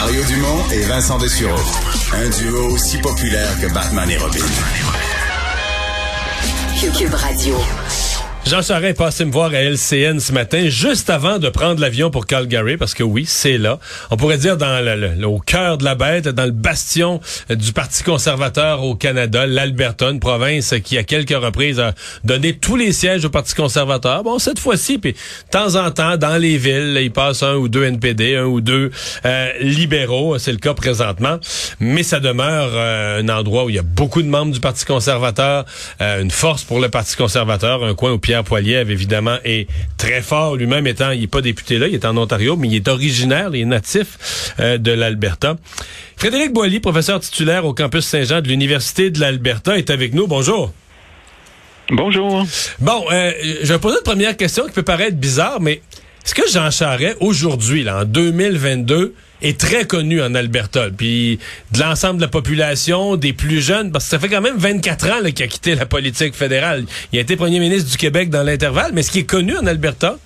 Mario Dumont et Vincent Dessureau. Un duo aussi populaire que Batman et Robin. Cube Radio. Jean Charest est passé me voir à LCN ce matin, juste avant de prendre l'avion pour Calgary, parce que oui, c'est là. On pourrait dire dans le, au cœur de la bête, dans le bastion du Parti conservateur au Canada, l'Alberta, une province qui à quelques reprises a donné tous les sièges au Parti conservateur. Bon, cette fois-ci, puis de temps en temps, dans les villes, il passe un ou deux NPD, un ou deux euh, libéraux. C'est le cas présentement. Mais ça demeure euh, un endroit où il y a beaucoup de membres du Parti conservateur, euh, une force pour le Parti conservateur, un coin où Pierre Poilievre, évidemment, est très fort. Lui-même étant, il n'est pas député là, il est en Ontario, mais il est originaire, il est natif euh, de l'Alberta. Frédéric Boilly, professeur titulaire au campus Saint-Jean de l'Université de l'Alberta, est avec nous. Bonjour. Bonjour. Bon, euh, je vais poser une première question qui peut paraître bizarre, mais est-ce que Jean Charest, aujourd'hui, là, en 2022, est très connu en Alberta, puis de l'ensemble de la population, des plus jeunes, parce que ça fait quand même 24 ans qu'il a quitté la politique fédérale. Il a été premier ministre du Québec dans l'intervalle, mais est-ce qu'il est connu en Alberta?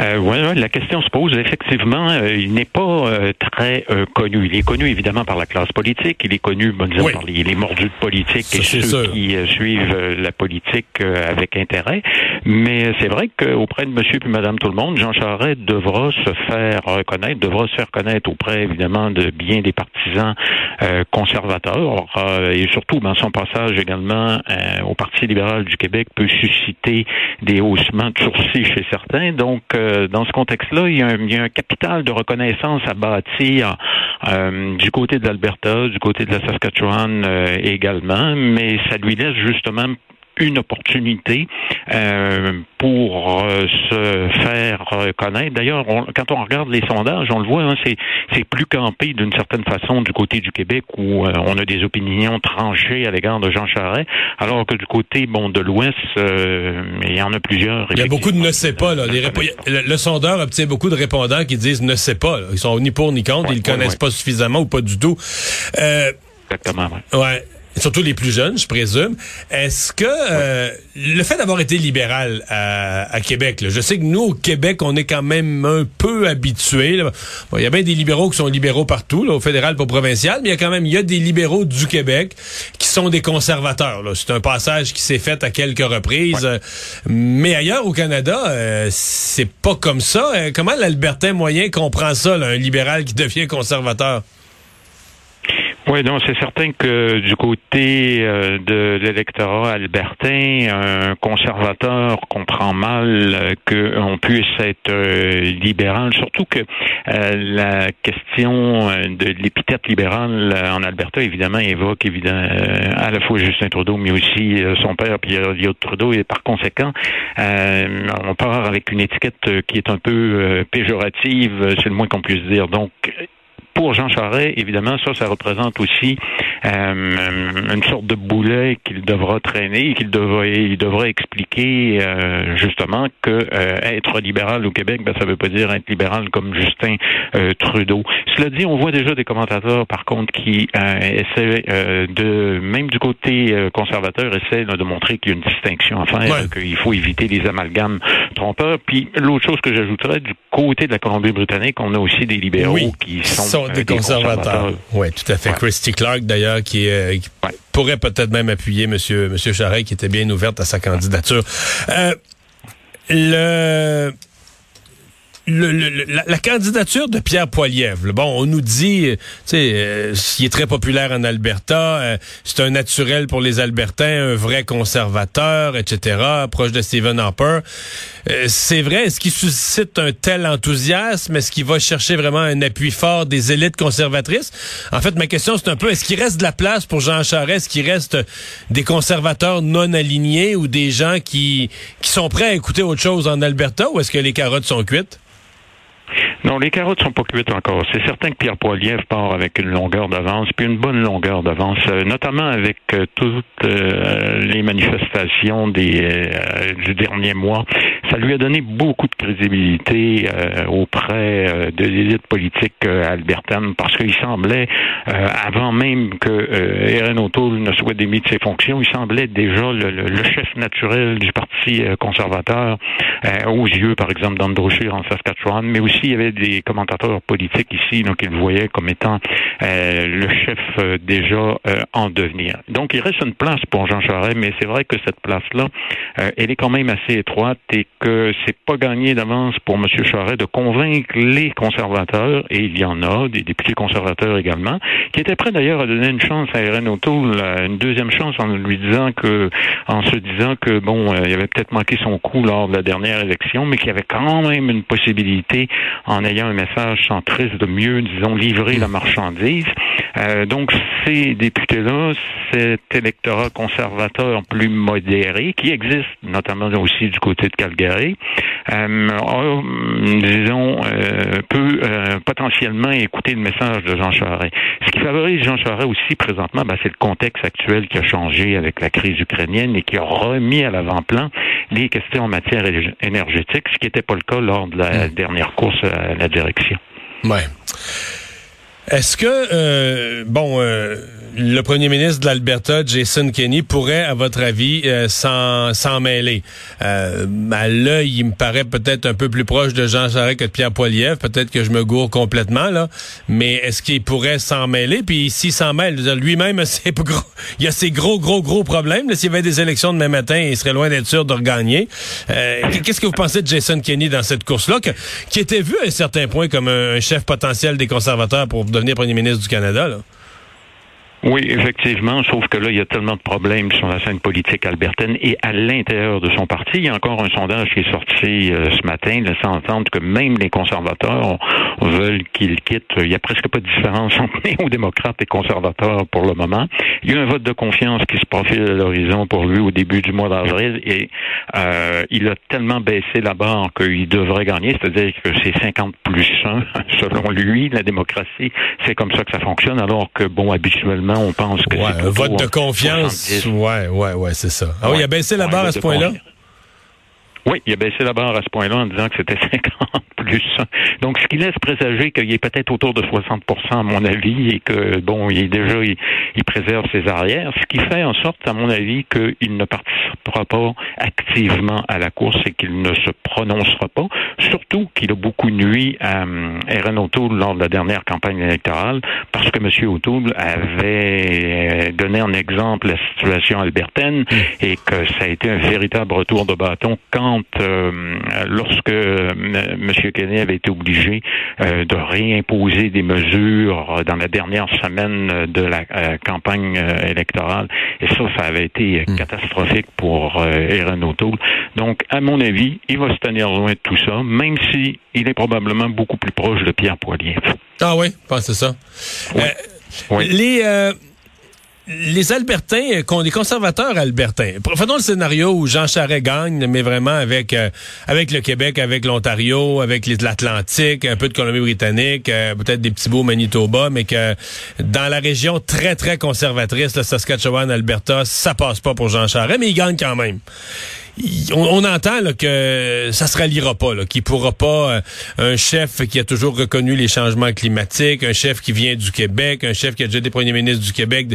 Euh, ouais, la question se pose. Effectivement, euh, il n'est pas euh, très euh, connu. Il est connu évidemment par la classe politique. Il est connu, bon, disons, par les, les, mordus politiques et ceux qui suivent la politique avec intérêt. Mais c'est vrai qu'auprès de Monsieur puis Madame tout le monde, Jean Charest devra se faire reconnaître, devra se faire connaître auprès évidemment de bien des partisans conservateurs et surtout, ben, son passage également au Parti libéral du Québec peut susciter des haussements de sourcils chez certains. Donc euh, dans ce contexte-là, il, y a un capital de reconnaissance à bâtir euh, du côté de l'Alberta, du côté de la Saskatchewan euh, également, mais ça lui laisse justement une opportunité euh, pour euh, se faire connaître. D'ailleurs, quand on regarde les sondages, on le voit, hein, c'est, plus campé d'une certaine façon du côté du Québec où euh, on a des opinions tranchées à l'égard de Jean Charest, alors que du côté bon de l'Ouest, il y en a plusieurs. Il y a beaucoup de ne sait pas. Là. Les le, sondeur obtient beaucoup de répondants qui disent ne sait pas. Ils sont ni pour ni contre, ils ne connaissent pas suffisamment ou pas du tout. Exactement. Ouais. Surtout les plus jeunes, je présume. Est-ce que euh, le fait d'avoir été libéral à, Québec, là, je sais que nous, au Québec, on est quand même un peu habitués. Il y a bien des libéraux qui sont libéraux partout, là, au fédéral, pas au provincial, mais il y a quand même il y a des libéraux du Québec qui sont des conservateurs. C'est un passage qui s'est fait à quelques reprises. Mais ailleurs au Canada, euh, c'est pas comme ça. Euh, comment l'Albertain moyen comprend ça, là, un libéral qui devient conservateur? Oui, donc c'est certain que du côté euh, de l'électorat albertain, un conservateur comprend mal euh, qu'on puisse être euh, libéral, surtout que la question de l'épithète libérale en Alberta, évidemment, évoque évidemment à la fois Justin Trudeau, mais aussi son père, Pierre Elliott Trudeau, et par conséquent, on part avec une étiquette qui est un peu péjorative, c'est le moins qu'on puisse dire. Donc, pour Jean Charest, évidemment, ça, ça représente aussi euh, une sorte de boulet qu'il devra traîner et qu'il devra, il devra expliquer euh, justement que euh, être libéral au Québec, ben, ça veut pas dire être libéral comme Justin Trudeau. Cela dit, on voit déjà des commentateurs, par contre, qui essaient de, même du côté conservateur, essaient de montrer qu'il y a une distinction à faire, qu'il faut éviter les amalgames trompeurs. Puis l'autre chose que j'ajouterais, du côté de la Colombie-Britannique, on a aussi des libéraux qui sont des, conservateurs. Oui, tout à fait. Christy Clark, d'ailleurs, qui, euh, pourrait peut-être même appuyer Monsieur Monsieur Charest, qui était bien ouverte à sa candidature. Euh, le le, la, candidature de Pierre Poilievre, bon, on nous dit, tu sais, euh, il est très populaire en Alberta, euh, c'est un naturel pour les Albertains, un vrai conservateur, etc., proche de Stephen Harper. Euh, c'est vrai, est-ce qu'il suscite un tel enthousiasme? Est-ce qu'il va chercher vraiment un appui fort des élites conservatrices? En fait, ma question, c'est un peu, est-ce qu'il reste de la place pour Jean Charest? Est-ce qu'il reste des conservateurs non alignés ou des gens qui, qui sont prêts à écouter autre chose en Alberta ou est-ce que les carottes sont cuites? Non, les carottes sont pas cuites encore. C'est certain que Pierre Poilievre part avec une longueur d'avance, puis une bonne longueur d'avance, euh, notamment avec euh, toutes euh, les manifestations des, du dernier mois. Ça lui a donné beaucoup de crédibilité auprès de l'élite politique albertaine, parce qu'il semblait, avant même que Erin O'Toole ne soit démis de ses fonctions, il semblait déjà le, le chef naturel du Parti conservateur aux yeux, par exemple, d'Andrew Scheer en Saskatchewan, mais aussi il y avait des commentateurs politiques ici, donc ils le voyaient comme étant le chef déjà en devenir. Donc il reste une place pour Jean Charest, mais c'est vrai que cette place-là, elle est quand même assez étroite et que c'est pas gagné d'avance pour M. Charest de convaincre les conservateurs, et il y en a, des députés conservateurs également, qui étaient prêts d'ailleurs à donner une chance à Erin O'Toole, une deuxième chance en lui disant que, en se disant que bon, euh, il avait peut-être manqué son coup lors de la dernière élection, mais qu'il y avait quand même une possibilité, en ayant un message centriste, de mieux, disons, livrer la marchandise. Euh, donc ces députés-là, cet électorat conservateur plus modéré, qui existe notamment aussi du côté de Calgary, euh, disons, euh, peut potentiellement écouter le message de Jean Charest. Ce qui favorise Jean Charest aussi présentement, ben, c'est le contexte actuel qui a changé avec la crise ukrainienne et qui a remis à l'avant-plan les questions en matière énergétique, ce qui n'était pas le cas lors de la hmm. dernière course la direction. Ouais. Est-ce que, euh, bon, euh, le premier ministre de l'Alberta, Jason Kenney, pourrait, à votre avis, euh, s'en mêler? Euh, à l'œil, il me paraît peut-être un peu plus proche de Jean Charest que de Pierre Poilievre. Peut-être que je me gourre complètement, là. Mais est-ce qu'il pourrait s'en mêler? Puis s'il s'en mêle, lui-même, il y a ses gros, gros, gros problèmes. S'il y avait des élections demain matin, il serait loin d'être sûr de regagner. Qu'est-ce que vous pensez de Jason Kenney dans cette course-là, qui était vu à un certain point comme un chef potentiel des conservateurs pour devenir premier ministre du Canada. Oui, effectivement, sauf que là, il y a tellement de problèmes sur la scène politique albertaine et à l'intérieur de son parti. Il y a encore un sondage qui est sorti euh, ce matin laissant entendre que même les conservateurs veulent qu'il quitte. Il n'y a presque pas de différence entre néo-démocrates et conservateurs pour le moment. Il y a un vote de confiance qui se profile à l'horizon pour lui au début du mois d'avril et euh, il a tellement baissé la barre qu'il devrait gagner, c'est-à-dire que c'est 50 plus 1 selon lui. La démocratie, c'est comme ça que ça fonctionne, alors que, bon, habituellement, on pense que ouais, un vote de confiance. Ouais, ouais, ouais, c'est ça. Ah oui, il a baissé la barre à ce point-là? Oui, il a baissé la barre à ce point-là en disant que c'était 50 plus. Donc, ce qui laisse présager qu'il est peut-être autour de 60 à mon avis, et que, bon, il est déjà, il, préserve ses arrières, ce qui fait en sorte, à mon avis, qu'il ne participera pas activement à la course et qu'il ne se prononcera pas, surtout qu'il a beaucoup nuit à Erin O'Toole lors de la dernière campagne électorale, parce que M. O'Toole avait donné en exemple la situation albertaine mm. et que ça a été un véritable retour de bâton quand euh, lorsque euh, M. Kenney avait été obligé euh, de réimposer des mesures dans la dernière semaine de la campagne électorale. Et ça, ça avait été hmm. catastrophique pour Erin O'Toole. Donc, à mon avis, il va se tenir loin de tout ça, même si il est probablement beaucoup plus proche de Pierre Poilievre. Ah oui, c'est ça. Les les Albertains, euh, les conservateurs albertains, faisons le scénario où Jean Charest gagne, mais vraiment avec euh, avec le Québec, avec l'Ontario, avec l'Atlantique, un peu de Colombie-Britannique, euh, peut-être des petits bouts Manitoba, mais que dans la région très, très conservatrice, le Saskatchewan, Alberta, ça passe pas pour Jean Charest, mais il gagne quand même on, entend que ça se ralliera pas, qu'il pourra pas euh, un chef qui a toujours reconnu les changements climatiques, un chef qui vient du Québec, un chef qui a déjà été premier ministre du Québec,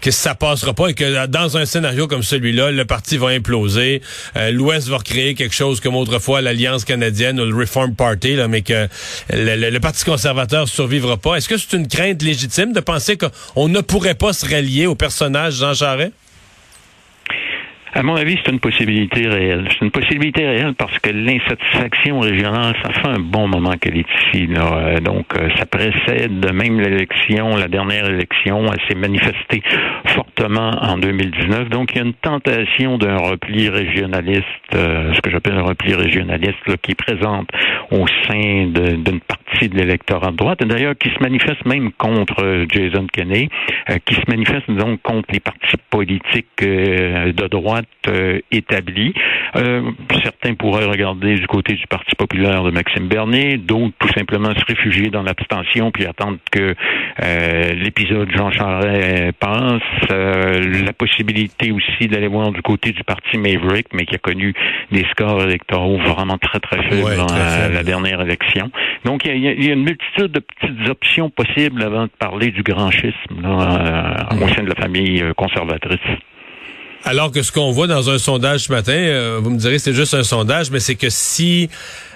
que ça passera pas et que dans un scénario comme celui-là, le parti va imploser, euh, l'Ouest va recréer quelque chose comme autrefois l'Alliance canadienne ou le Reform Party, mais que le, le Parti conservateur survivra pas. Est-ce que c'est une crainte légitime de penser qu'on ne pourrait pas se rallier au personnage Jean Charest? À mon avis, c'est une possibilité réelle. C'est une possibilité réelle parce que l'insatisfaction régionale, ça fait un bon moment qu'elle est ici. Là. Euh, donc, euh, ça précède même l'élection, la dernière élection. Elle s'est manifestée fortement en 2019. Donc, il y a une tentation d'un repli régionaliste, euh, ce que j'appelle un repli régionaliste, là, qui présente au sein d'une partie de l'électorat de droite, et d'ailleurs qui se manifeste même contre Jason Kenney, qui se manifeste donc contre les partis politiques de droite euh, établi. Euh, certains pourraient regarder du côté du Parti populaire de Maxime Bernier, d'autres tout simplement se réfugier dans l'abstention puis attendre que euh, l'épisode Jean Charest passe. la possibilité aussi d'aller voir du côté du Parti Maverick, mais qui a connu des scores électoraux vraiment très très faibles dans la, dernière élection. Donc il y, a, une multitude de petites options possibles avant de parler du grand schisme au sein de la famille conservatrice. Alors que ce qu'on voit dans un sondage ce matin, euh, vous me direz c'est juste un sondage, mais c'est que si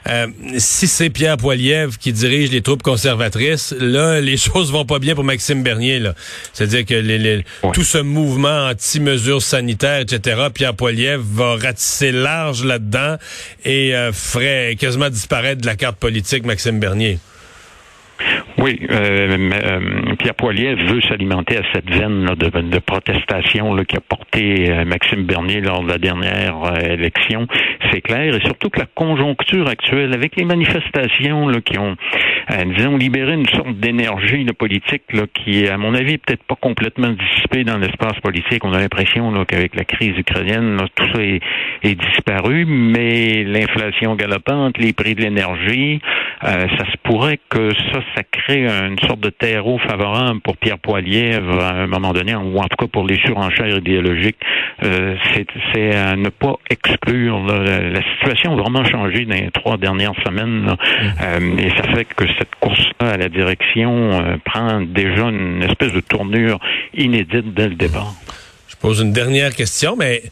euh, si c'est Pierre Poilievre qui dirige les troupes conservatrices, là les choses vont pas bien pour Maxime Bernier. Là, c'est-à-dire que les, tout ce mouvement anti-mesures sanitaires, etc. Pierre Poilievre va ratisser large là-dedans et euh, ferait quasiment disparaître de la carte politique Maxime Bernier. Oui, euh, euh, Pierre Poilier veut s'alimenter à cette veine de, de, protestation là, qui a porté euh, Maxime Bernier lors de la dernière élection. C'est clair, et surtout que la conjoncture actuelle, avec les manifestations là, qui ont, disons, libéré une sorte d'énergie politique là, qui, à mon avis, peut-être pas complètement dissipée dans l'espace politique. On a l'impression qu'avec la crise ukrainienne, tout ça est, est, disparu, mais l'inflation galopante, les prix de l'énergie, ça se pourrait que ça, ça crée une sorte de terreau favorable pour Pierre Poilievre à un moment donné, ou en tout cas pour les surenchères idéologiques. Euh, c'est à ne pas exclure. La situation a vraiment changé dans les trois dernières semaines. Euh, et ça fait que cette course-là à la direction euh, prend déjà une espèce de tournure inédite dès le départ. Je pose une dernière question, mais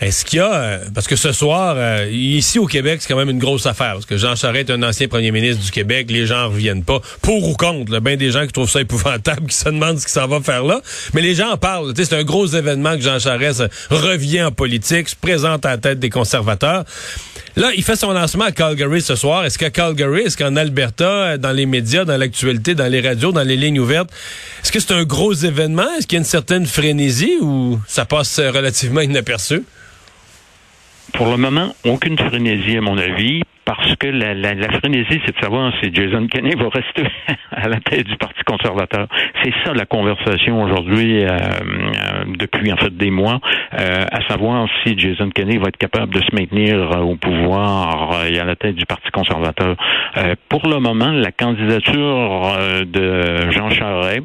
est-ce qu'il y a, euh, parce que ce soir, euh, ici au Québec, c'est quand même une grosse affaire, parce que Jean Charest est un ancien premier ministre du Québec, les gens reviennent pas, pour ou contre, a bien des gens qui trouvent ça épouvantable, qui se demandent ce qu'il s'en va faire là, mais les gens en parlent, c'est un gros événement que Jean Charest revient en politique, se présente à la tête des conservateurs. Là, il fait son lancement à Calgary ce soir. Est-ce qu'à Calgary, est-ce qu'en Alberta, dans les médias, dans l'actualité, dans les radios, dans les lignes ouvertes, est-ce que c'est un gros événement? Est-ce qu'il y a une certaine frénésie ou ça passe relativement inaperçu? Pour le moment, aucune frénésie, à mon avis, parce que la, la, la frénésie, c'est de savoir si Jason Kenney va rester à la tête du Parti conservateur. C'est ça la conversation aujourd'hui, euh, euh, depuis en fait des mois, euh, à savoir si Jason Kenney va être capable de se maintenir au pouvoir et à la tête du Parti conservateur. pour le moment, la candidature de Jean Charest,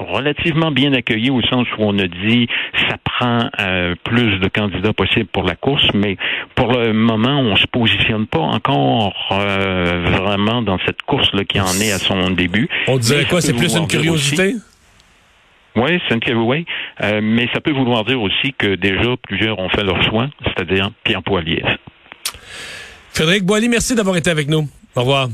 relativement bien accueilli au sens où on a dit ça prend euh, plus de candidats possibles pour la course, mais pour le moment, on se positionne pas encore euh, vraiment dans cette course-là qui en est à son début. On dirait quoi? C'est plus une curiosité? Oui, c'est une oui. Euh, mais ça peut vouloir dire aussi que déjà plusieurs ont fait leur choix, c'est-à-dire Pierre Poilier. Frédéric Boily, merci d'avoir été avec nous. Au revoir.